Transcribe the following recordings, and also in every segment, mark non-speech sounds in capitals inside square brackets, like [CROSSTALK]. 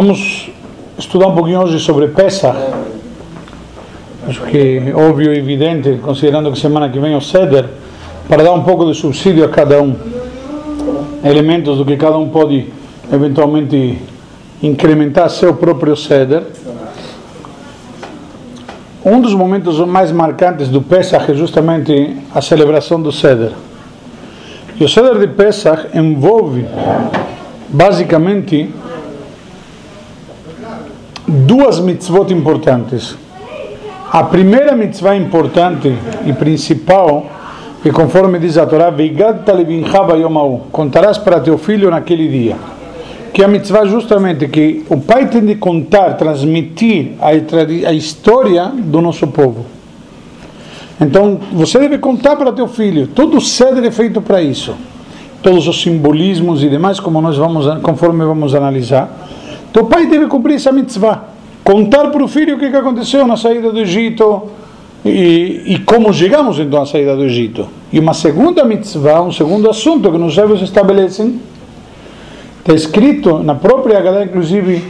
Vamos estudar um pouquinho hoje sobre Pesach. Acho que é óbvio e evidente, considerando que semana que vem é o Seder, para dar um pouco de subsídio a cada um. Elementos do que cada um pode eventualmente incrementar seu próprio Seder. Um dos momentos mais marcantes do Pesach é justamente a celebração do Seder. E o Seder de Pesach envolve basicamente duas mitzvot importantes. A primeira mitzvah importante e principal, que conforme diz a Torá, contarás para teu filho naquele dia. Que é a mitzvah justamente que o pai tem de contar, transmitir a, a história do nosso povo. Então, você deve contar para teu filho. Todo o ceder é feito para isso. Todos os simbolismos e demais, como nós vamos, conforme vamos analisar. Teu pai deve cumprir essa mitzvah. Contar para o filho o que, que aconteceu na saída do Egito e, e, como chegamos então à saída do Egito. E uma segunda mitzvah, um segundo assunto que nos sábios estabelecem, está escrito na própria Haggadah, inclusive,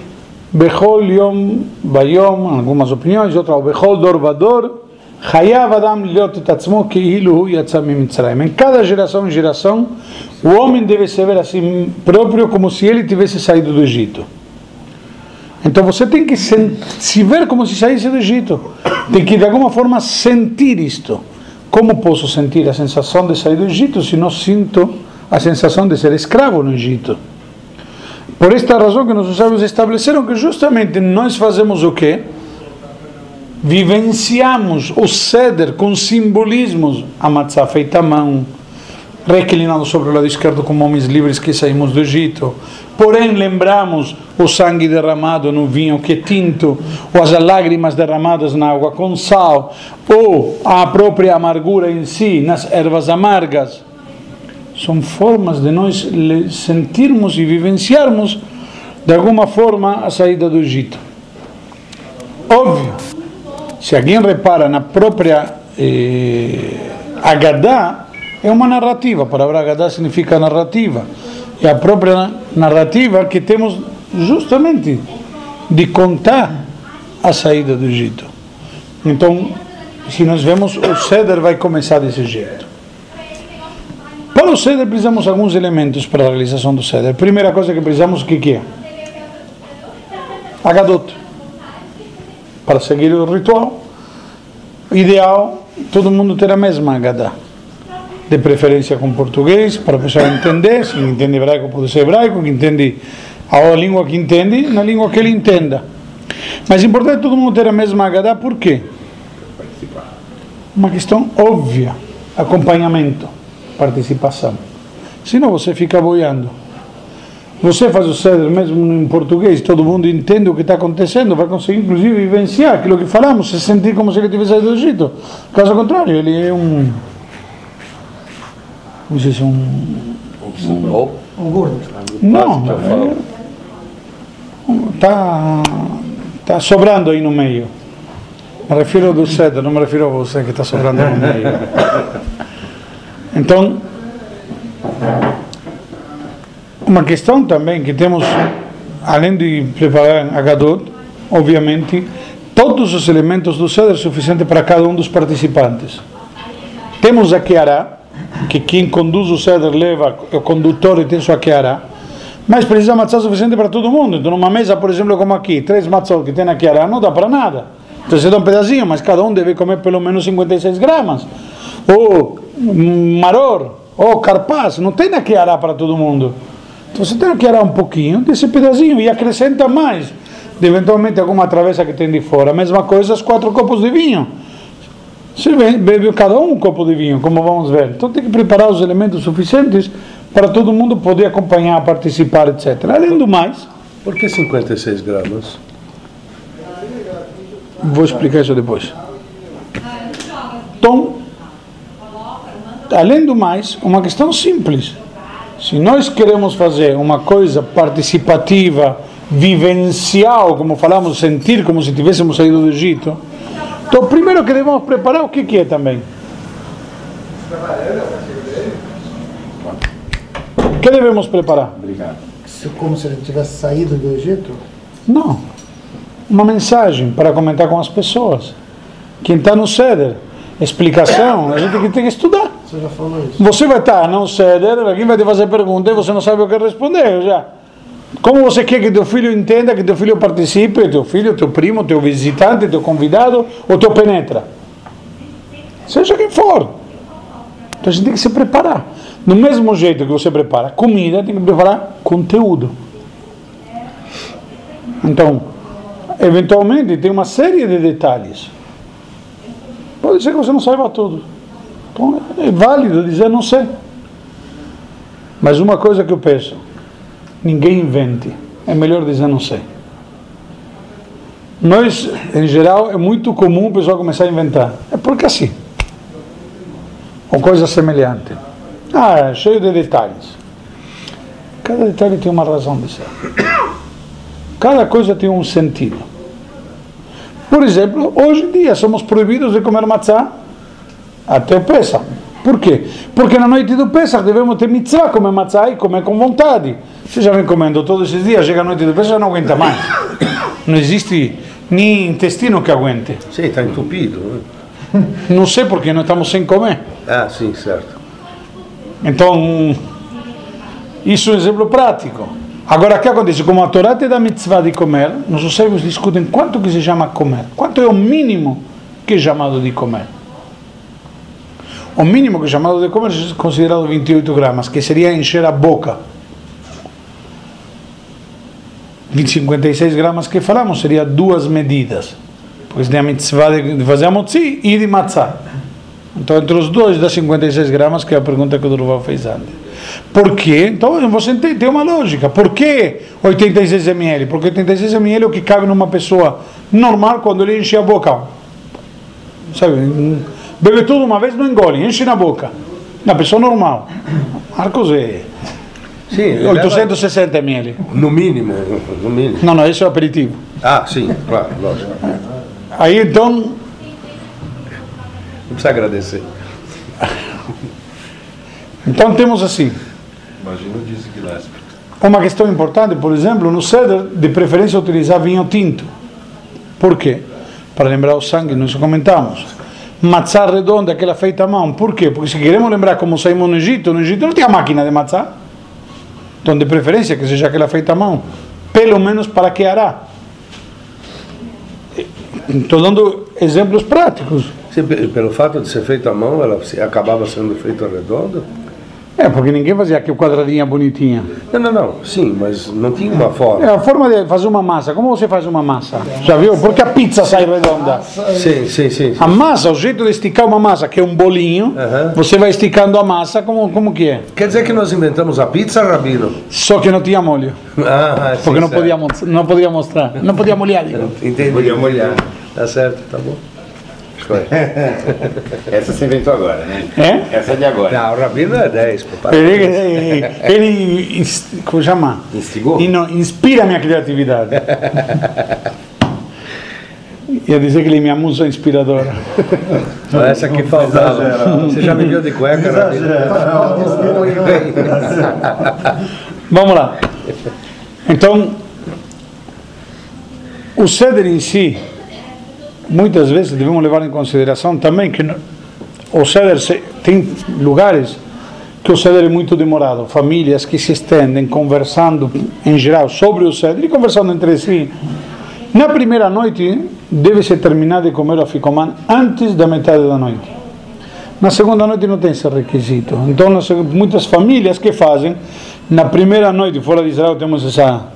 Bechol Yom Bayom, algumas opiniões, outra, Bechol Dor Vador, Hayav Adam Liot Tatzmo Keilu Yatzam Mitzrayim. Em cada geração e geração, o homem deve se ver assim próprio como se ele tivesse saído do Egito. Então você tem que se ver como se saísse do Egito. Tem que de alguma forma sentir isto. Como posso sentir a sensação de sair do Egito se não sinto a sensação de ser escravo no Egito? Por esta razão que nossos sábios estabeleceram que justamente nós fazemos o quê? Vivenciamos o ceder com simbolismos, a matzá feita à mão, reclinado sobre o lado esquerdo como homens livres que saímos do Egito. Porém, lembramos o sangue derramado no vinho que é tinto, ou as lágrimas derramadas na água com sal, ou a própria amargura em si, nas ervas amargas. São formas de nós sentirmos e vivenciarmos, de alguma forma, a saída do Egito. Óbvio, se alguém repara na própria eh, Agadá, é uma narrativa. A palavra Agadá significa narrativa. É a própria narrativa que temos justamente de contar a saída do Egito. Então, se nós vemos, o Seder vai começar desse jeito. Para o Seder precisamos de alguns elementos para a realização do Seder. Primeira coisa que precisamos, o que, que é? Agadot. Para seguir o ritual, ideal, todo mundo ter a mesma Agadá de preferência com português, para a pessoa entender, se não entende hebraico pode ser hebraico, que entende a língua que entende, na língua que ele entenda. Mas é importante todo mundo ter a mesma Haggadah, por quê? Uma questão óbvia, acompanhamento, participação. Senão você fica boiando. Você faz o ceder mesmo em português, todo mundo entende o que está acontecendo, vai conseguir inclusive vivenciar aquilo que falamos, se sentir como se ele tivesse saído do Egito. Caso contrário, ele é um como se diz, um. Um, um gordo. Não, está tá sobrando aí no meio. Me refiro do cedro, não me refiro a você que está sobrando aí no meio. Então, uma questão também que temos, além de preparar a Gadot, obviamente, todos os elementos do cedro suficiente para cada um dos participantes. Temos a Kiara, que quem conduz o ceder leva, o condutor tem sua Kiara, mas precisa matzah suficiente para todo mundo. Então, numa mesa, por exemplo, como aqui, três matzot que tem na Kiara, não dá para nada. Então, você dá um pedacinho, mas cada um deve comer pelo menos 56 gramas. Ou maror, ou carpaz, não tem na Kiara para todo mundo. Então, você tem que Kiara um pouquinho desse pedacinho e acrescenta mais. De, eventualmente, alguma travessa que tem de fora. A mesma coisa, os quatro copos de vinho. Você bebe cada um um copo de vinho, como vamos ver. Então tem que preparar os elementos suficientes para todo mundo poder acompanhar, participar, etc. Além do mais. Por que 56 gramas? Vou explicar isso depois. Então, além do mais, uma questão simples. Se nós queremos fazer uma coisa participativa, vivencial, como falamos, sentir como se tivéssemos saído do Egito, então, primeiro que devemos preparar o que, que é também? O que devemos preparar? Obrigado. Como se ele tivesse saído do Egito? Não. Uma mensagem para comentar com as pessoas. Quem está no ceder, explicação, a gente tem que estudar. Você já falou isso. Você vai estar no ceder, alguém vai te fazer pergunta e você não sabe o que responder já. Como você quer que teu filho entenda, que teu filho participe, teu filho, teu primo, teu visitante, teu convidado, ou teu penetra? Seja quem for. Então a gente tem que se preparar. Do mesmo jeito que você prepara comida, tem que preparar conteúdo. Então, eventualmente tem uma série de detalhes. Pode ser que você não saiba tudo. Então é válido dizer não sei. Mas uma coisa que eu penso, ninguém invente. É melhor dizer não sei. Nós, em geral, é muito comum o pessoal começar a inventar. É porque assim. Ou coisa semelhante. Ah, é cheio de detalhes. Cada detalhe tem uma razão de ser. Cada coisa tem um sentido. Por exemplo, hoje em dia somos proibidos de comer matzá até o Pesach. Por quê? Porque na noite do Pesach devemos ter mitzvah comer matzá e comer com vontade. Você já vem comendo todos esses dias, chega a noite do Pesach já não aguenta mais. Não existe nem intestino que aguente. Sim, está entupido. né? [LAUGHS] Não sei porque nós estamos sem comer. Ah, sim, certo. Então, isso é um exemplo prático. Agora, o que acontece? Como a Torá te dá mitzvah de comer, nossos sábios discutem quanto que se chama comer. Quanto é o mínimo que é chamado de comer. O mínimo que é chamado de comer é considerado 28 gramas, que seria encher a boca. 20, 56 gramas que falamos seria duas medidas. Porque tem a mitzvah de fazer a motzi e de matzah. Então, entre os dois dá 56 gramas, que é a pergunta que o Durval fez antes. Por quê? Então, você tem, tem uma lógica. Por que 86 ml? Porque 86 ml é o que cabe numa pessoa normal quando ele enche a boca. Sabe? Bebe tudo uma vez, não engole, enche na boca. Na pessoa normal. Marcos é Sim, ele 860 ml. no mínimo, no mínimo. Não, não, esse é o aperitivo. Ah, sim, claro, lógico. Não Aí, então, precisa agradecer. então temos assim. Imagina o Dizzy Gillespie. Uma questão importante, por exemplo, no ceder, de preferência utilizar vinho tinto. Por quê? Para lembrar o sangue, nós comentamos. Matzá redonda, aquela feita à mão. Por quê? Porque se queremos lembrar como saímos no Egito, no Egito não tinha máquina de matzá. Então, de preferência, que seja aquela feita à mão. Pelo menos para que hará. Estou dando exemplos práticos. Sim, pe- pelo fato de ser feito à mão, ela acabava sendo feita redonda? É, porque ninguém fazia aqui quadradinha bonitinha. Não, não, não. Sim, mas não tinha uma É forma. a forma de fazer uma massa. Como você faz uma massa? Já viu? Porque a pizza sai redonda. Sim, sim, sim. A massa, o jeito de esticar uma massa, que é um bolinho, Aham. você vai esticando a massa como, como que é. Quer dizer que nós inventamos a pizza, Rabino? Só que não tinha molho. Ah, sim, Porque não podia, não podia mostrar. Não podia molhar. digo. Entendi. Podia molhar. Tá certo, tá bom. [LAUGHS] Essa você inventou agora, né? É? Essa é de agora. Não, o Rabino é 10, papai. Ele, ele, ele como chama? Instigou? Ino- inspira a minha criatividade. Ia dizer que ele é minha musa inspiradora. Só essa que faltava. Você já me viu de cueca, Rabino? Vamos lá. Então, o ceder em si, muitas vezes devemos levar em consideração também que o ceder se- tem lugares que o ceder é muito demorado, famílias que se estendem conversando em geral sobre o ceder e conversando entre si. Na primeira noite deve-se terminar de comer o ficomã antes da metade da noite. Na segunda noite não tem esse requisito. Então, muitas famílias que fazem, na primeira noite, fora de Israel, temos essa,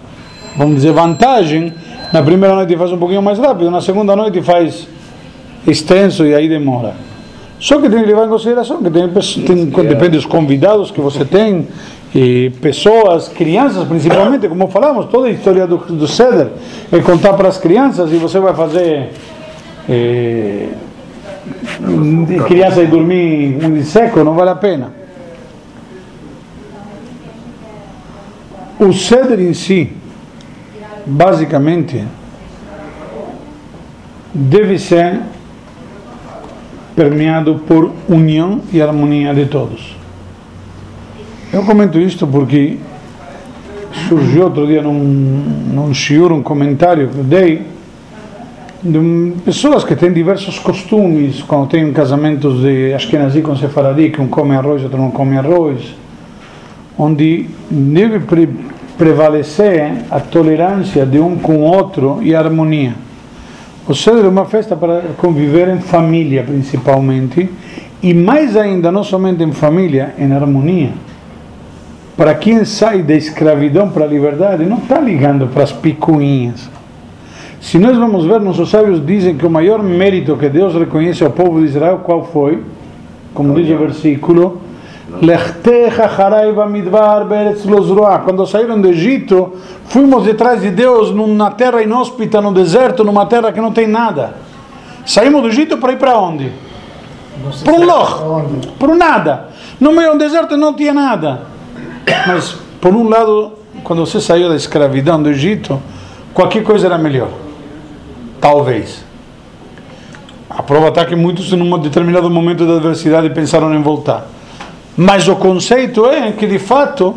vamos dizer, vantagem. Na primeira noite faz um pouquinho mais rápido, na segunda noite faz extenso e aí demora. Só que tem que levar em consideração que tem, tem- depende dos convidados que você tem, e pessoas, crianças principalmente, como falamos, toda a história do, do Ceder é contar para as crianças e você vai fazer. de criança e dormir um seco não vale a pena. O ceder em si, basicamente, deve ser permeado por união e harmonia de todos. Eu comento isto porque surgiu outro dia num, num shiur, um comentário que eu dei, de pessoas que têm diversos costumes, quando tem casamentos de Ashkenazi com Sefaradi, que um come arroz e outro não come arroz, onde deve prevalecer a tolerância de um com o outro e a harmonia. O Seder é uma festa para conviver em família, principalmente, e mais ainda, não somente em família, em harmonia. Para quem sai da escravidão para a liberdade, não está ligando para as picuinhas. Se nós vamos ver, nossos sábios dizem que o maior mérito que Deus reconhece ao povo de Israel, qual foi? Como diz o versículo, quando saíram do Egito, fomos detrás de Deus numa terra inóspita, no deserto, numa terra que não tem nada. Saímos do Egito para ir para onde? Para um loch, para nada. No meio do deserto não tinha nada. Mas, por um lado, quando você saiu da escravidão do Egito, qualquer coisa era melhor. Talvez. A prova está que muitos, em um determinado momento da adversidade, pensaram em voltar. Mas o conceito é que de fato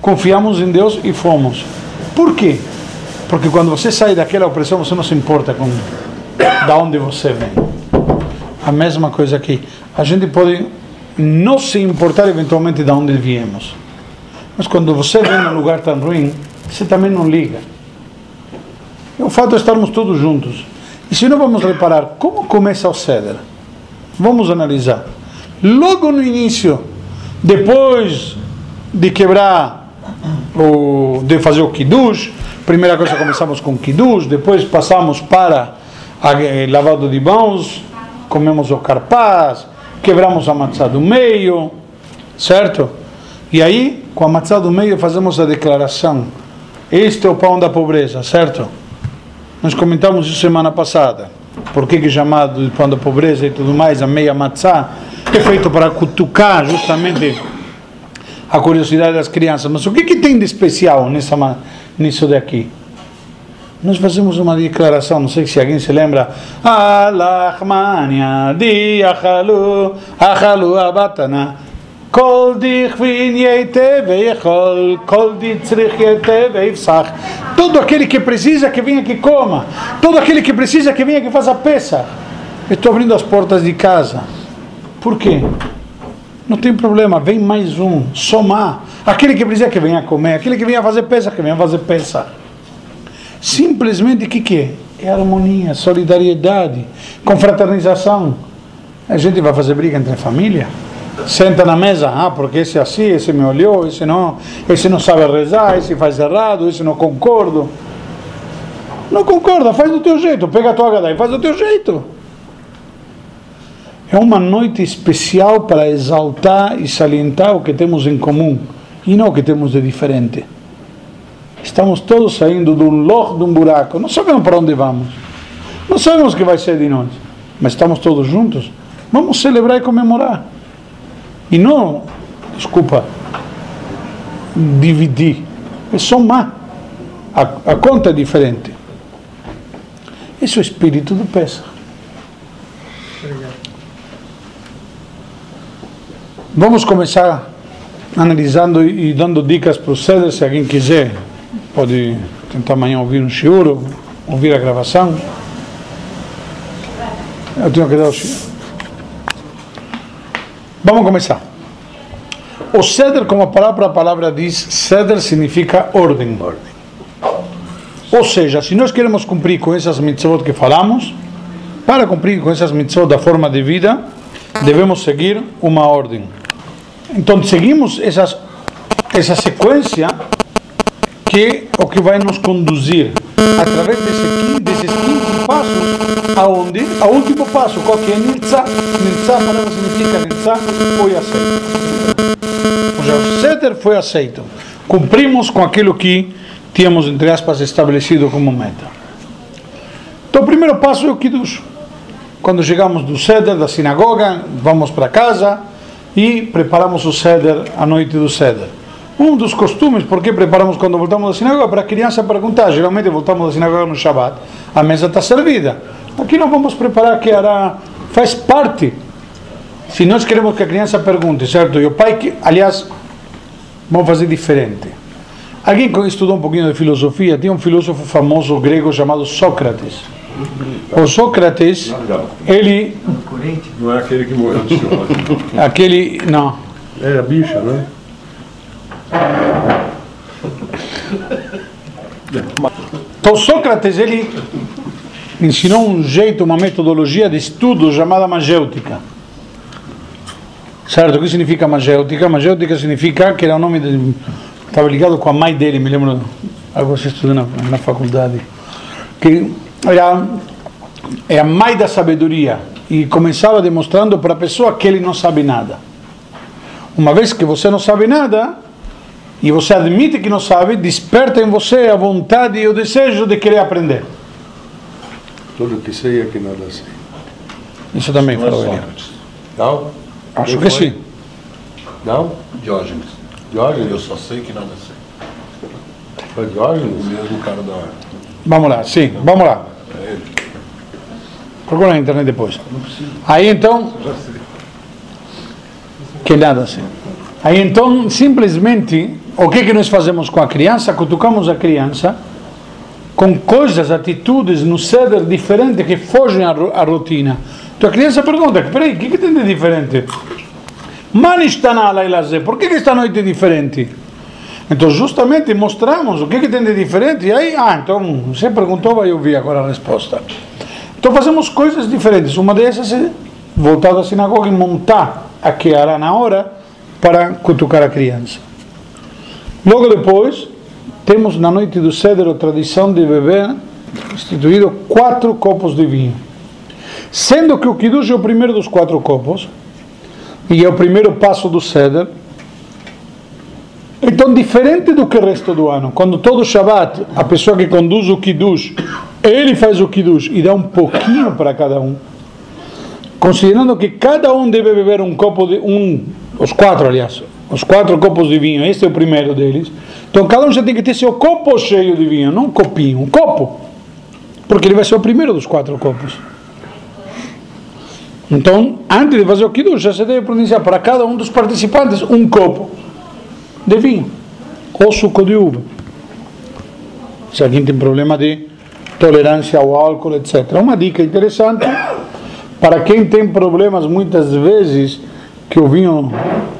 confiamos em Deus e fomos. Por quê? Porque quando você sai daquela opressão, você não se importa com da onde você vem. A mesma coisa aqui. A gente pode não se importar eventualmente de onde viemos. Mas quando você vem num lugar tão ruim, você também não liga. É o fato de estarmos todos juntos. E se não vamos reparar como começa o ceder, vamos analisar. Logo no início depois de quebrar, o, de fazer o kiddush, primeira coisa começamos com kiddush, depois passamos para a, eh, lavado de mãos, comemos o carpaz, quebramos a matzá do meio, certo? E aí, com a matzá do meio, fazemos a declaração. Este é o pão da pobreza, certo? Nós comentamos isso semana passada. Por que, que chamado de pão da pobreza e tudo mais, a meia matzá? É feito para cutucar justamente a curiosidade das crianças. Mas o que, que tem de especial nessa, nisso daqui? Nós fazemos uma declaração, não sei se alguém se lembra. Todo aquele que precisa que venha que coma. Todo aquele que precisa que venha que faça peça. Estou abrindo as portas de casa por quê? Não tem problema, vem mais um, somar. Aquele que precisa que venha comer, aquele que venha fazer peça, que venha fazer peça. Simplesmente o que, que é? É harmonia, solidariedade, confraternização. A gente vai fazer briga entre a família? Senta na mesa, ah, porque esse é assim, esse me olhou, esse não, esse não sabe rezar, esse faz errado, esse não concordo. Não concorda, faz do teu jeito, pega a tua gada e faz do teu jeito. É uma noite especial para exaltar e salientar o que temos em comum e não o que temos de diferente. Estamos todos saindo de um loch, de um buraco, não sabemos para onde vamos, não sabemos o que vai ser de nós, mas estamos todos juntos. Vamos celebrar e comemorar. E não, desculpa, dividir, é somar. A, a conta é diferente. Esse é o espírito do Pesach. Vamos começar analisando e dando dicas para o CEDER, se alguém quiser, pode tentar amanhã ouvir um shiur, ouvir a gravação. Eu tenho que dar o shiur. Vamos começar. O ceder, como a palavra, a palavra diz, ceder significa ordem. ordem. Ou seja, se nós queremos cumprir com essas mitzvot que falamos, para cumprir com essas mitzvot da forma de vida, devemos seguir uma ordem. Então seguimos essas, essa sequência que é o que vai nos conduzir através desse, desses 15 passos aonde a último passo qual que é Nirza Nirza a palavra significa Nirza foi aceito. Ou seja, o Seder foi aceito. Cumprimos com aquilo que tínhamos entre aspas estabelecido como meta. Então o primeiro passo é o Kiddush. Quando chegamos do Seder da sinagoga vamos para casa e preparamos o ceder a noite do ceder. Um dos costumes, porque preparamos quando voltamos da sinagoga, para a criança perguntar, geralmente voltamos da sinagoga no Shabbat, a mesa está servida. Aqui nós vamos preparar que hará, faz parte. Se nós queremos que a criança pergunte, certo? E o pai, que, aliás, vamos fazer diferente. Alguém que estudou um pouquinho de filosofia, tinha um filósofo famoso grego chamado Sócrates. O Sócrates, ele. Não é aquele que morreu de. Aquele. Não. É a bicha, né? Então Sócrates, ele ensinou um jeito, uma metodologia de estudo chamada magêutica. Certo? O que significa magêutica? Magêutica significa que era o nome de. Estava ligado com a mãe dele, me lembro. Algo que eu estudei na, na faculdade. Que era é a mãe da sabedoria. E começava demonstrando para a pessoa que ele não sabe nada. Uma vez que você não sabe nada, e você admite que não sabe, desperta em você a vontade e o desejo de querer aprender. Tudo que sei é que nada sei. Isso também Não é falou ele. Não? Acho que sim. Não? Diógenes. Diógenes? Eu só sei que nada sei. Foi O Diógenes? mesmo cara da. Vamos lá, sim, vamos lá. Procura na internet depois. Aí então. Que nada assim. Aí então, simplesmente, o que que nós fazemos com a criança? Cutucamos a criança com coisas, atitudes no ceder diferente que fogem à, ro- à rotina. Então a criança pergunta: peraí, o que, que tem de diferente? Mani está na por que, que esta noite é diferente? Então, justamente mostramos o que, que tem de diferente. E aí, ah, então você perguntou, vai ouvir agora a resposta. Então, fazemos coisas diferentes. Uma dessas é voltar à sinagoga e montar a hará na hora para cutucar a criança. Logo depois, temos na noite do cedro a tradição de beber, instituído, quatro copos de vinho. Sendo que o Kiddush é o primeiro dos quatro copos, e é o primeiro passo do ceder, então, diferente do que o resto do ano, quando todo Shabbat, a pessoa que conduz o Kiddush, ele faz o Kiddush e dá um pouquinho para cada um, considerando que cada um deve beber um copo de um, os quatro, aliás, os quatro copos de vinho, este é o primeiro deles. Então, cada um já tem que ter seu copo cheio de vinho, não um copinho, um copo, porque ele vai ser o primeiro dos quatro copos. Então, antes de fazer o Kiddush, já se deve pronunciar para cada um dos participantes um copo de vinho ou suco de uva. Se alguém tem problema de tolerância ao álcool, etc. Uma dica interessante para quem tem problemas muitas vezes que o vinho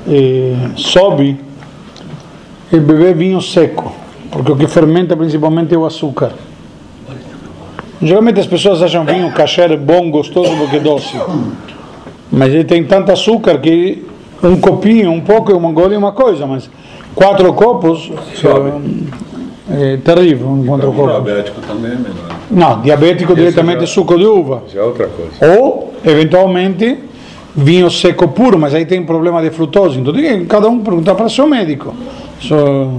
eh, sobe é beber vinho seco, porque o que fermenta principalmente é o açúcar. Geralmente as pessoas acham vinho kasher bom, gostoso porque é doce. Mas ele tem tanto açúcar que um copinho, um pouco, uma gole é uma coisa, mas quatro copos é, é terrível, um quatro copos. diabético também é melhor. Não, diabético diretamente já- suco de uva. Já é outra coisa. Ou, eventualmente, vinho seco puro, mas aí tem problema de frutose. Então tem que cada um perguntar para o seu médico. Isso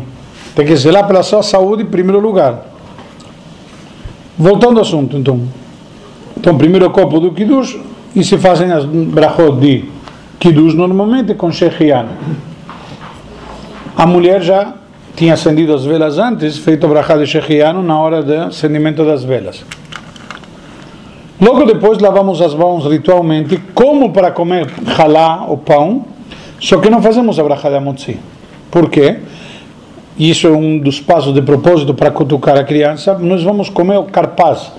tem que zelar pela sua saúde em primeiro lugar. Voltando ao assunto, então. Então, primeiro copo do Kiddush e se fazem as brachot de Kiddush normalmente com Shechiano. A mulher já tinha acendido as velas antes, feito o brachá de Shechiano na hora do acendimento das velas. Logo depois lavamos as mãos ritualmente, como para comer halá, o pão, só que não fazemos a brachá de Amotzi. Por quê? Isso é um dos passos de propósito para cutucar a criança. Nós vamos comer o carpaz.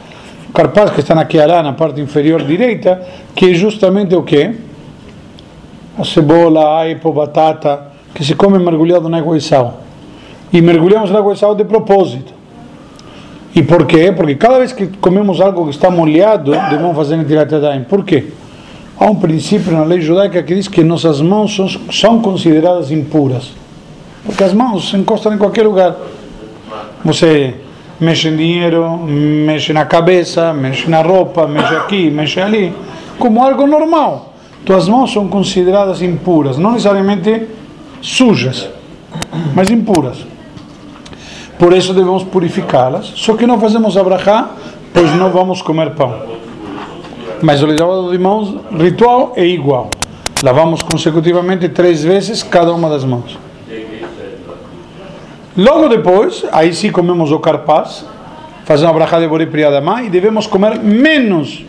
O carpaz que está na Kiará, na parte inferior direita, que é justamente o quê? A cebola, aipo, batata, que se come mergulhado na água e sal. E mergulhamos na água e sal de propósito. E por quê? Porque cada vez que comemos algo que está molhado, devemos fazer Netilat Yadayim. Por quê? Há um princípio na lei judaica que diz que nossas mãos são, são consideradas impuras. Porque as mãos se encostam em qualquer lugar. Você mexe em dinheiro, mexe na cabeça, mexe na roupa, mexe aqui, mexe ali, como algo normal. Tuas mãos são consideradas impuras, não necessariamente sujas, mas impuras. Por isso devemos purificá-las. Só que não fazemos abrahá, pois não vamos comer pão. Mas o lavado de mãos ritual é igual. Lavamos consecutivamente três vezes cada uma das mãos. Logo depois, aí sim comemos o carpaz, fazemos a brachá de Borei Priyadamá e devemos comer menos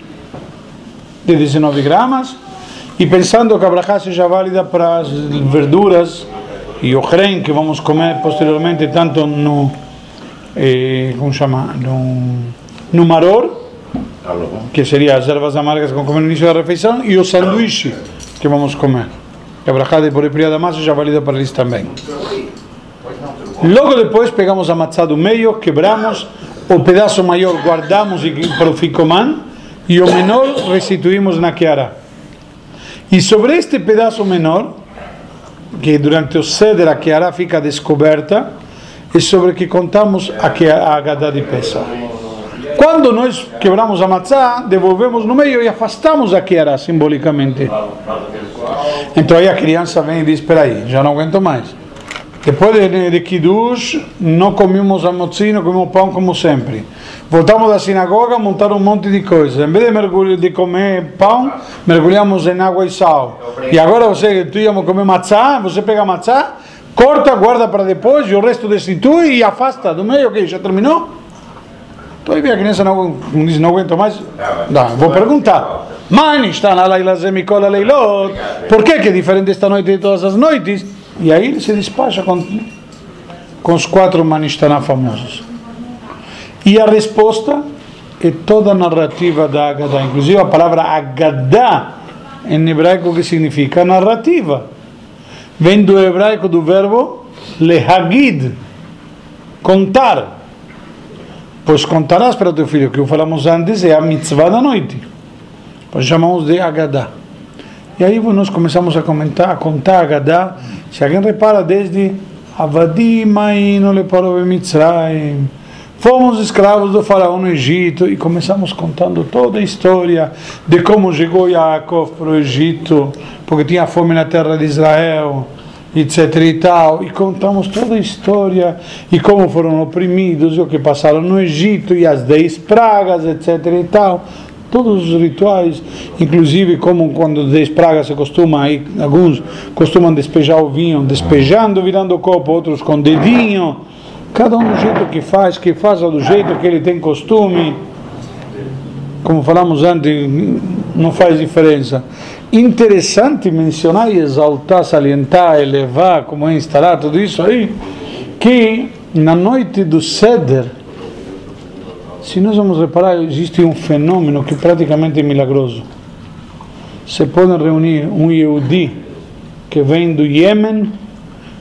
de 19 gramas e pensando que a brachá seja válida para as verduras e o ren que vamos comer posteriormente tanto no eh, como chama? No, no maror que seria as ervas amargas que vamos comer no início da refeição e o sanduíche que vamos comer. Que a brachá de Borepria da massa já valida para eles também. Logo depois pegamos a matzá do meio quebramos o pedaço maior guardamos para o ficomã e o menor restituímos na Kiara. E sobre este pedaço menor, que durante o ceder a Kiara fica descoberta, é sobre que contamos a, a Agadá de Pesach. Quando nós quebramos a matzá, devolvemos no meio e afastamos a Kiara simbolicamente. Então aí a criança vem e diz: Espera aí, já não aguento mais. Depois de, de Kiddush, não comemos a mozzi, não comemos pão como sempre. Voltamos da sinagoga, montaram um monte de coisas. Em vez de, mergulho, de comer pão, mergulhamos em água e sal. E agora você, tu íamos comer matzá, você pega matzá, corta, guarda para depois, e o resto destitui e afasta do meio, ok, já terminou? Então aí a criança não, não diz, não aguento mais. Não, vou perguntar. Mãe, está na Laila Zemikola Leilot. Por que, que é diferente esta noite de todas as noites? E aí ele se despacha com, com os quatro Manishtaná famosos. E a resposta é toda a narrativa da Agadá. Inclusive a palavra Agadá em hebraico que significa narrativa. Vem do hebraico do verbo lehagid, contar. Pois contarás para teu filho, que falamos antes, é a mitzvah da noite. Pois chamamos de Agadá. E aí nós começamos a comentar, a contar Agadá. Se alguém repara, desde fomos escravos do faraó no Egito e começamos contando toda a história de como chegou Yaakov para o Egito, porque tinha fome na terra de Israel, etc e tal, e contamos toda a história e como foram oprimidos e o que passaram no Egito e as dez pragas, etc e tal todos os rituais, inclusive como quando dez pragas se costuma, aí, alguns costumam despejar o vinho, despejando, virando o copo, outros com dedinho, cada um do jeito que faz, que faça do jeito que ele tem costume, como falamos antes, não faz diferença. Interessante mencionar e exaltar, salientar, elevar, como é instalar tudo isso aí, que na noite do Seder, se nós vamos reparar, existe um fenômeno que praticamente é milagroso. Se podem reunir um Yehudi que vem do Iêmen,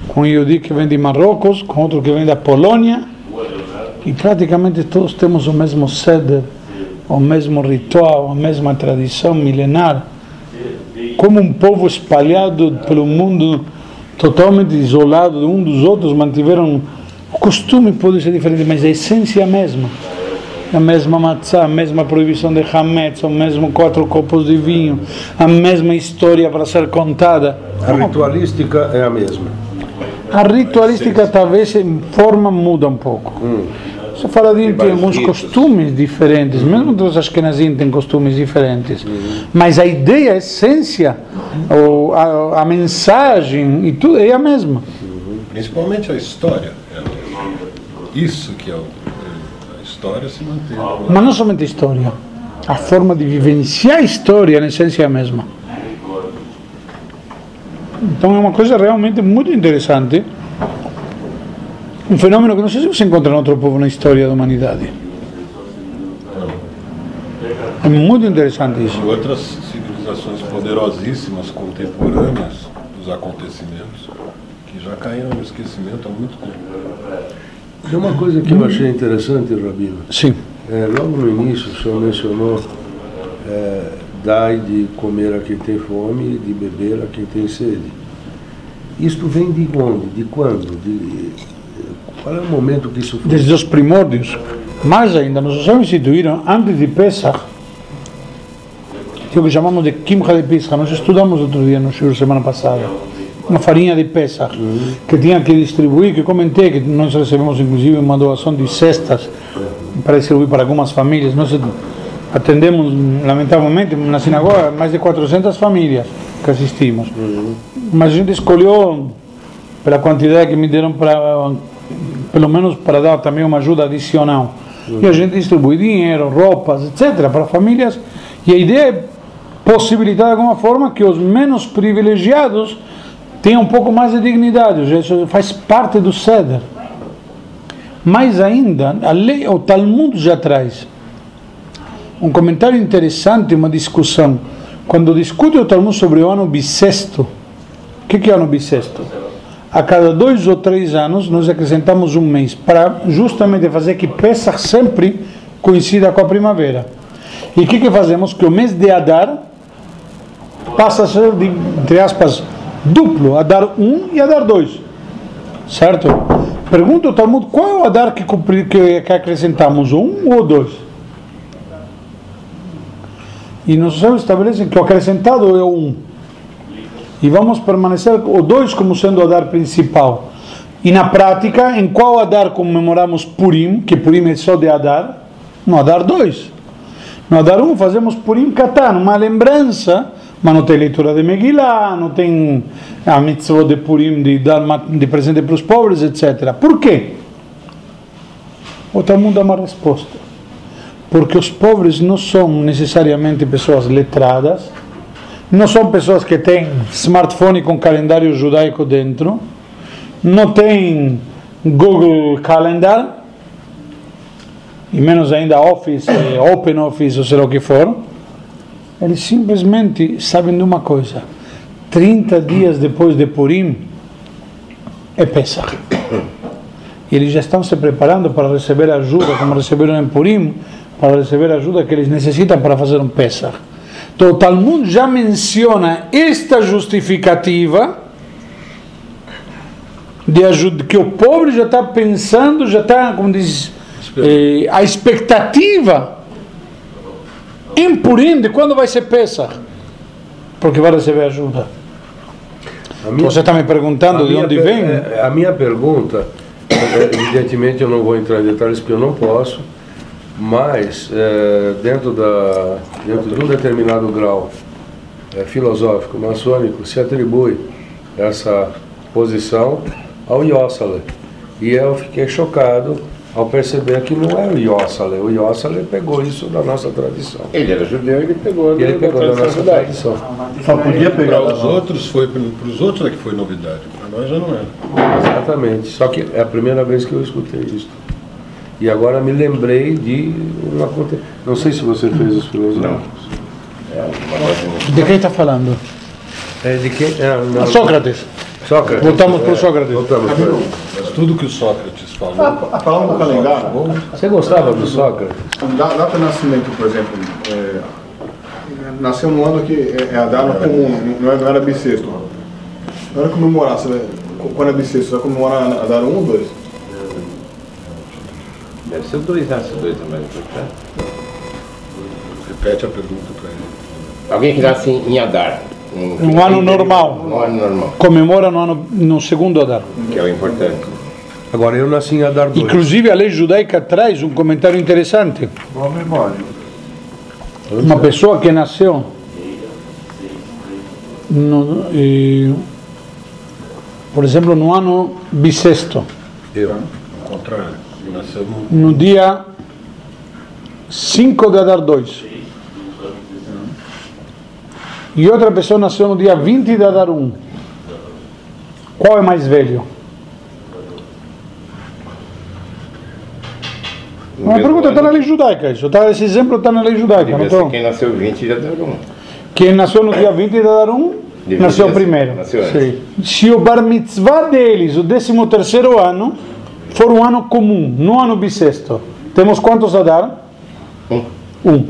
com um Yehudi que vem de Marrocos, com outro que vem da Polônia, e praticamente todos temos o mesmo seder, o mesmo ritual, a mesma tradição milenar. Como um povo espalhado pelo mundo, totalmente isolado um dos outros, mantiveram. O costume pode ser diferente, mas a essência é a mesma a mesma matzá, a mesma proibição de hametz, o mesmo quatro copos de vinho, a mesma história para ser contada. A ritualística é a mesma. A ritualística talvez em forma muda um pouco. Hum. Você fala de tem alguns costumes diferentes, mesmo os Ashkenazim têm costumes diferentes, uhum. mas a ideia, a essência, uhum. a, a, mensagem e tudo é a mesma. Principalmente a história. Isso que é o história se mantém. Mas não somente a história, a forma de vivenciar a história, na essência, é a mesma. Então é uma coisa realmente muito interessante. Um fenômeno que não sei se você encontra em outro povo na história da humanidade. É muito interessante isso. Outras civilizações poderosíssimas, contemporâneas dos acontecimentos, que já caíram no esquecimento há muito tempo. Tem uma coisa que eu achei interessante, Rabino. Sim. É, logo no início, o senhor mencionou é, dai de comer a quem tem fome e de beber a quem tem sede. Isto vem de onde? De quando? De, qual é o momento que isso foi? Desde os primórdios. Mais ainda, nós já instituíram, antes de Pesach, o que chamamos de Kimcha de Pesach. Nós estudamos outro dia no show semana passada uma farinha de Pesach uhum. que tinha que distribuir, que comentei que nós recebemos inclusive uma doação de cestas para distribuir para algumas famílias. Nós atendemos, lamentavelmente, na sinagoga, mais de 400 famílias que assistimos. Uhum. Mas a gente escolheu, pela quantidade que me deram, para, pelo menos para dar também uma ajuda adicional. Uhum. E a gente distribui dinheiro, roupas, etc., para famílias. E a ideia é possibilitar de alguma forma que os menos privilegiados tenha um pouco mais de dignidade, isso faz parte do ceder. Mais ainda, a lei, o Talmud já traz um comentário interessante, uma discussão. Quando discute o Talmud sobre o ano bissexto, o que, que é o ano bissexto? A cada dois ou três anos nós acrescentamos um mês para justamente fazer que Pesach sempre coincida com a primavera. E o que, que fazemos? Que o mês de Adar passa a ser, de, entre aspas, duplo, Adar 1 e Adar 2. Certo? Pergunta o Talmud, qual é o Adar que, que, que acrescentamos? Um ou dois? E nos sábios estabelecem que o acrescentado é o um. E vamos permanecer o dois como sendo o Adar principal. E na prática, em qual Adar comemoramos Purim, que Purim é só de Adar? No Adar 2. No Adar 1 um, fazemos Purim Katan, uma lembrança, mas não tem leitura de Megillah, não tem a mitzvah de Purim de dar de presente para os pobres, etc. Por quê? O Talmud dá uma resposta porque os pobres não são necessariamente pessoas letradas, não são pessoas que têm smartphone com calendário judaico dentro, não têm Google Calendar, e menos ainda Office, Open Office ou lá o que for. Eles simplesmente sabem de uma coisa: 30 dias depois de Purim é Pesach. E eles já estão se preparando para receber ajuda, como receberam em Purim, para receber a ajuda que eles necessitam para fazer um Pesach. Então o Talmud já menciona esta justificativa de ajuda, que o pobre já está pensando, já está, como diz, eh, a expectativa em Purim de quando vai ser Pesach, porque vai receber ajuda. Minha, Você está me perguntando de onde vem? É, a minha pergunta, é, evidentemente eu não vou entrar em detalhes porque eu não posso, mas é, dentro, da, dentro de um determinado grau é, filosófico, maçônico, se atribui essa posição ao Yossale. E eu fiquei chocado ao perceber que não é o Yossale. O Yossale pegou isso da nossa tradição. Ele era judeu e ele pegou, ele pegou da, nossa tradição. Só podia pegar. Para os outros foi para os outros é que foi novidade. Para nós já não era. Exatamente. Só que é a primeira vez que eu escutei isso. E agora me lembrei de uma Não sei se você fez os filosóficos. De quem está falando? É, de quem? É, não. Sócrates. Sócrates. Voltamos para o Sócrates. Voltamos para Mas tudo que o Sócrates falou. Falando do calendário. Você gostava do Sócrates? Da data de nascimento, por exemplo, é, nasceu no ano que é, é a data comum, não era, não era bissexto. Na hora de comemorar, você, quando é bissexto, você vai comemorar a data 1 ou 2? Deve ser dois, né? Se dois também. Repete a pergunta para ele. Alguém que nasce em Adar. Um, um ano normal. Um ano normal. Comemora no, ano, no segundo Adar. Que é o importante. Agora eu nasci em Adar 2. Inclusive a lei judaica traz um comentário interessante. Boa memória. Uma pessoa que nasceu no, e, por exemplo no ano bissexto. Eu. Ao contrário. No dia 5 de Adar 2. E outra pessoa nasceu no dia 20 de Adar 1. Qual é mais velho? Uma pergunta está na lei judaica isso. Tá, esse exemplo está na lei judaica. Não tô... Quem nasceu 20 de Adar 1. Quem nasceu no dia 20 de Adar 1 nasceu primeiro. Nasceu Se o bar mitzvah deles, o 13 terceiro ano, for um ano comum, no ano bissexto, temos quantos Adar? Um. Um.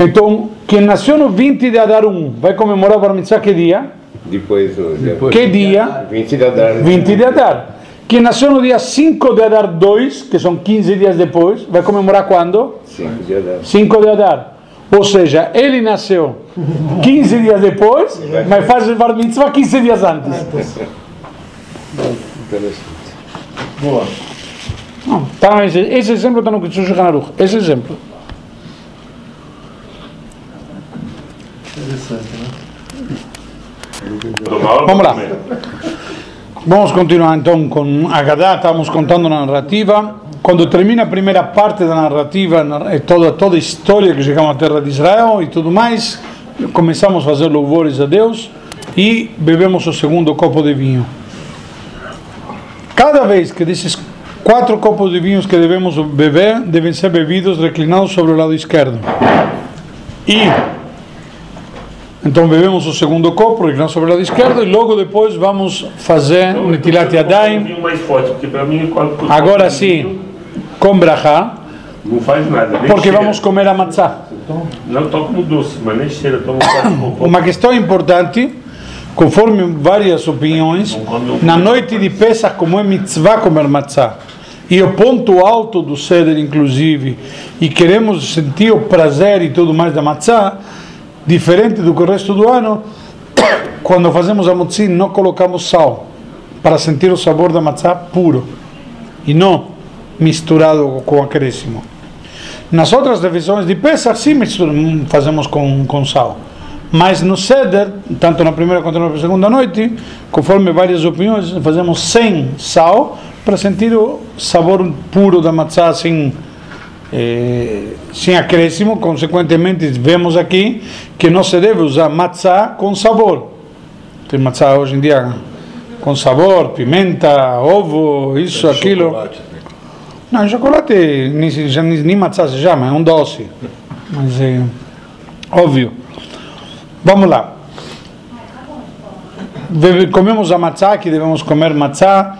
Então, quem nasceu no 20 de Adar 1 vai comemorar o Bar Mitzvah que dia? Depois, depois. Que dia? 20 de Adar. 20 de Adar. Quem nasceu no dia 5 de Adar 2, que são 15 dias depois, vai comemorar quando? 5 de Adar. 5 de Adar. Ou seja, ele nasceu 15 dias depois, mas faz o [LAUGHS] Bar Mitzvah 15 dias antes. Interessante. Boa. Não, tá, esse, esse exemplo está no Kitsush Hanaruch. Esse exemplo. Interessante, né? Vamos lá. Vamos continuar então com Agadá, estamos contando a narrativa. Quando termina a primeira parte da narrativa, é toda, toda a história que chegamos à terra de Israel e tudo mais, começamos a fazer louvores a Deus. e bebemos o segundo copo de vinho. Cada vez que desses quatro copos de vinhos que devemos beber, devem ser bebidos reclinados sobre o lado esquerdo. E então bebemos o segundo copo, reclinado sobre o lado esquerdo, e logo depois vamos fazer Netilat Um Yadayim. vinho mais forte, porque para mim, quando Agora sim, com brachá, Não faz nada. Porque cheira. vamos comer a matzá. Não toco doce, mas nem cheira. Tomo [COUGHS] pouco. Uma questão importante, conforme várias opiniões, na noite de Pesach, como é mitzvah comer matzá, e o ponto alto do Seder, inclusive, e queremos sentir o prazer e tudo mais da matzá, diferente do que o resto do ano, quando fazemos a motzim, não colocamos sal, para sentir o sabor da matzá puro, e não misturado com acréscimo. Nas outras refeições de Pesach, sim mistura- fazemos com, com sal. Mas no Seder, tanto na primeira quanto na segunda noite, conforme várias opiniões, fazemos sem sal, para sentir o sabor puro da matzá, sem, eh, sem acréscimo. Consequentemente, vemos aqui que não se deve usar matzá com sabor. Tem matzá hoje em dia com sabor, pimenta, ovo, isso, aquilo. Chocolate? Não, chocolate nem, nem, matzá se chama, é um doce. Mas é óbvio. Vamos lá. Comemos a matzá, que devemos comer matzá.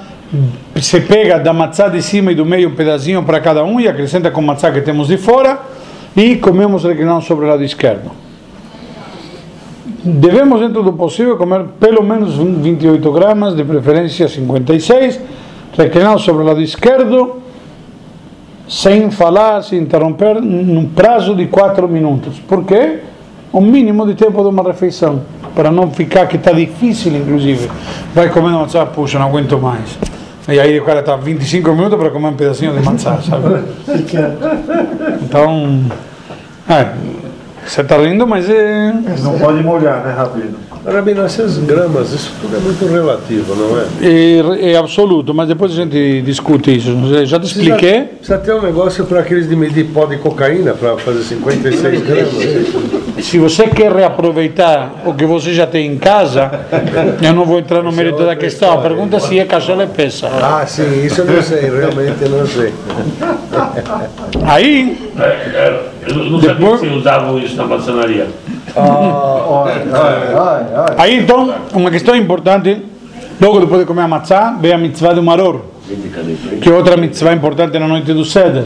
Se pega da matzá de cima e do meio um pedacinho para cada um e acrescenta com matzá que temos de fora. E comemos reclinado sobre o lado esquerdo. Devemos, dentro do possível, comer pelo menos 28 gramas, de preferência 56, reclinado sobre o lado esquerdo, sem falar, sem interromper, num prazo de 4 minutos. Por quê? O mínimo de tempo de uma refeição, para não ficar que está difícil, inclusive. Vai comendo matzá, puxa, não aguento mais. E aí o cara está 25 minutos para comer um pedacinho de matzá, sabe? Então, é, você está rindo, mas é... Não pode molhar, né, Rabino? Rabino, essas gramas, isso tudo é muito relativo, não é? É, é absoluto, mas depois a gente discute isso. Já te expliquei. Precisa ter um negócio para aqueles de medir pó de cocaína para fazer 56 gramas. Se você quer reaproveitar o que você já tem em casa, eu não vou entrar no mérito da questão. A pergunta é se é cachorro é peça. Ah, sim, isso eu não sei, realmente não sei. Aí, É, é, Eu não sabia Depois- que vocês usavam isso na maçonaria. aí então, uma questão importante, logo depois de comer a matzá, vem a mitzvah do maror, que é outra mitzvah importante na noite do Seder,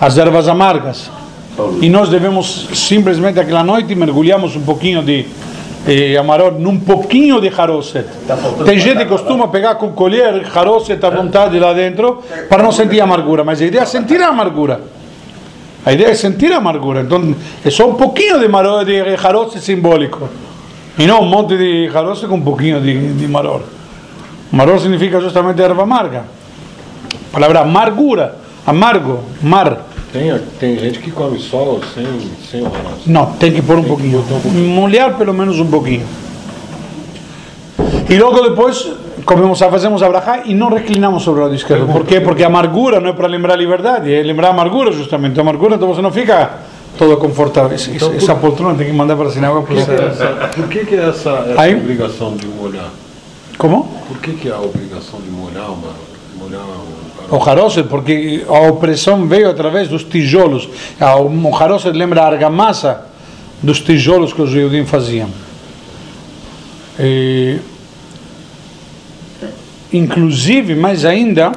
as ervas amargas. E nós devemos simplesmente aquela noite mergulhamos um pouquinho de eh, amaror num pouquinho de haroset. Tem gente que costuma pegar com colher haroset à vontade lá dentro para não sentir amargura, mas a ideia é sentir a amargura. A ideia é sentir a amargura. Então é só um pouquinho de, maror, de haroset simbólico. E não um monte de haroset com um pouquinho de, de maror. Maror significa justamente erva amarga. A palavra amargura, amargo, mar. Tem, tem gente que come só sem, sem o resto. Não, tem que pôr um pouquinho. Molhar pelo menos um pouquinho. E logo depois comemos a, fazemos a brachá e não reclinamos sobre o lado esquerdo. Por quê? Porque a amargura não é para lembrar a liberdade, é lembrar a amargura justamente. A amargura, então você não fica todo confortável. Essa, essa poltrona tem que mandar para a sinagoga para você. Por que, que é essa, essa Aí- obrigação de molhar? Como? Por que, que é a obrigação de molhar uma, molhar o O haroset, porque a opressão veio através dos tijolos. O haroset lembra a argamassa dos tijolos que os judeus faziam. E, inclusive, mais ainda,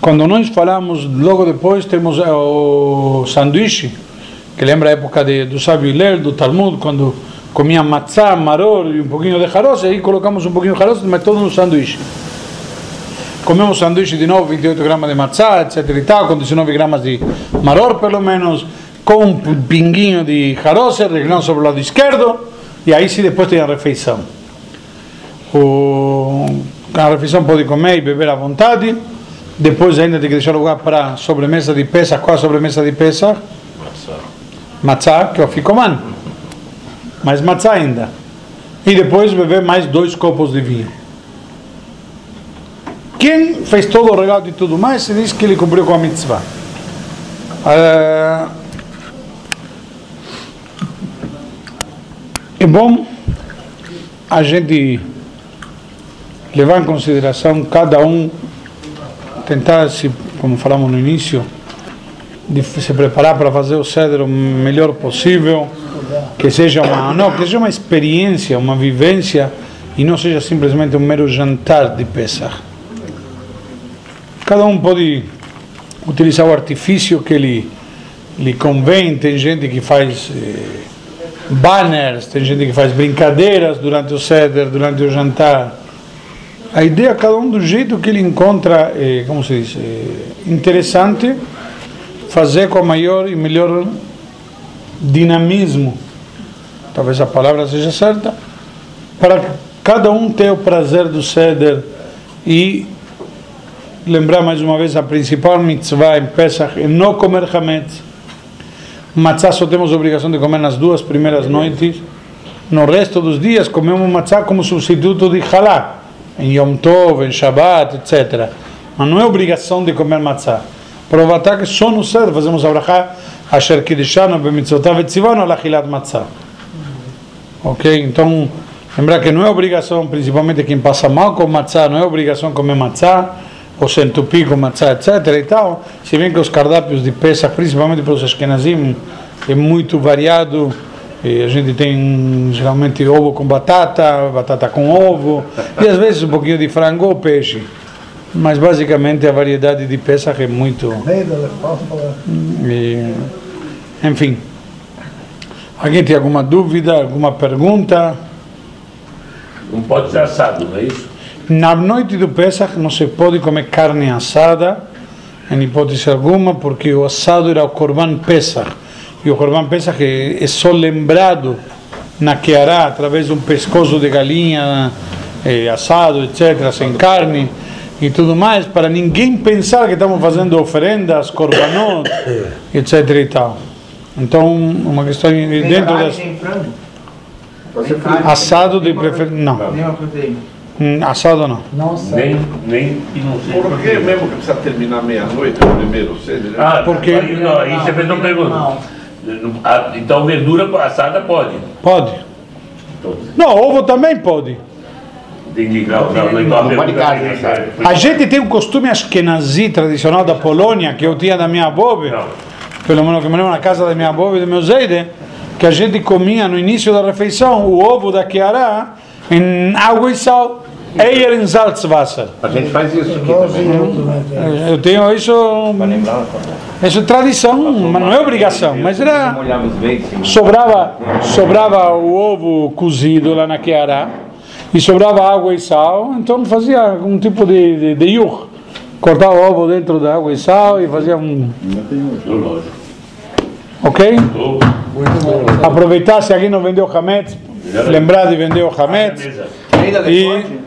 quando nós falamos, logo depois temos eh, o sanduíche, que lembra a época de, do sábio Hillel, do Talmud, quando comia matzá, maror e um pouquinho de haroset, aí colocamos um pouquinho de haroset, mas todo no sanduíche. Comemos sanduíche de novo, 28 gramas de matzá, etc e tal, com 19 gramas de maror pelo menos, com um pinguinho de haroset, reclinado sobre o lado esquerdo, e aí sim depois tem a refeição. O, a refeição pode comer e beber à vontade, depois ainda tem que deixar lugar para sobremesa de pesa, qual a sobremesa de pesa? Matzá, que é o ficomã. Mais matzá ainda. E depois beber mais dois copos de vinho. Quem fez todo o regalo e tudo mais, se diz que ele cumpriu com a mitzvah. Ah, é bom a gente levar em consideração cada um tentar se, como falamos no início, de se preparar para fazer o cedro o melhor possível, que seja uma não, que seja uma experiência, uma vivência e não seja simplesmente um mero jantar de Pesach. Cada um pode utilizar o artifício que lhe, lhe convém, tem gente que faz eh, banners, tem gente que faz brincadeiras durante o ceder, durante o jantar. A ideia, cada um do jeito que ele encontra, eh, como se diz, eh, interessante, fazer com maior e melhor dinamismo, talvez a palavra seja certa, para cada um ter o prazer do ceder e lembrar mais uma vez a principal mitzvah em Pesach é não comer hametz. Matzá só temos a obrigação de comer nas duas primeiras noites. No resto dos dias comemos matzá como substituto de halá, em Yom Tov, em Shabbat, etc. Mas não é obrigação de comer matzá. Provatar que só no ceder fazemos a brachá Asher Kidishanu b'mitzvotav etzivanu lachilat matzá. Ok? Então, lembrar que não é obrigação, principalmente quem passa mal com matzá, não é obrigação comer matzá, entupir com matzá, etc. e tal. Se bem que os cardápios de Pesach, principalmente para os Ashkenazim, é muito variado. E a gente tem geralmente ovo com batata, batata com ovo, e às vezes um pouquinho de frango ou peixe. Mas basicamente a variedade de Pesach é muito. E, enfim. Alguém tem alguma dúvida, alguma pergunta? Não pode ser assado, não é isso? Na noite do Pesach não se pode comer carne assada, em hipótese alguma, porque o assado era o Korban Pesach. E o Korban Pesach é, é só lembrado na Keará, através de um pescoço de galinha eh, assado, etc., sem carne e tudo mais, para ninguém pensar que estamos fazendo oferendas, korbanot, [COUGHS] etc. e tal. Então, uma questão dentro das. Assado de preferência. Não, Nenhuma proteína. Hum, assado não. Nem, nem, e não sei Por que mesmo que precisa terminar meia-noite o primeiro cedo? Ah, Porque- Aí, não, aí você fez uma pergunta. Ah, Então verdura assada pode. Pode. Então, Não, ovo também pode. entendi. Não, não, não, então Não pode carne é-. A gente tem um costume ashkenazi tradicional da Polônia, que eu tinha da minha avó, Não. pelo menos que me lembro na casa da minha avó e do meu Zeide, que a gente comia no início da refeição o ovo da Kiara em água e sal. Eier in Salzwasser. A gente faz isso aqui também. Eu tenho isso, isso é tradição, mas não é obrigação, mas era sobrava sobrava o ovo cozido lá na Kiara e sobrava água e sal, então fazia um tipo de de, de yur. Cortava o ovo dentro da água e sal e fazia um, Lógico. ok? Aproveitar se alguém não vendeu hametz, lembrar de vender o hametz Ainda e?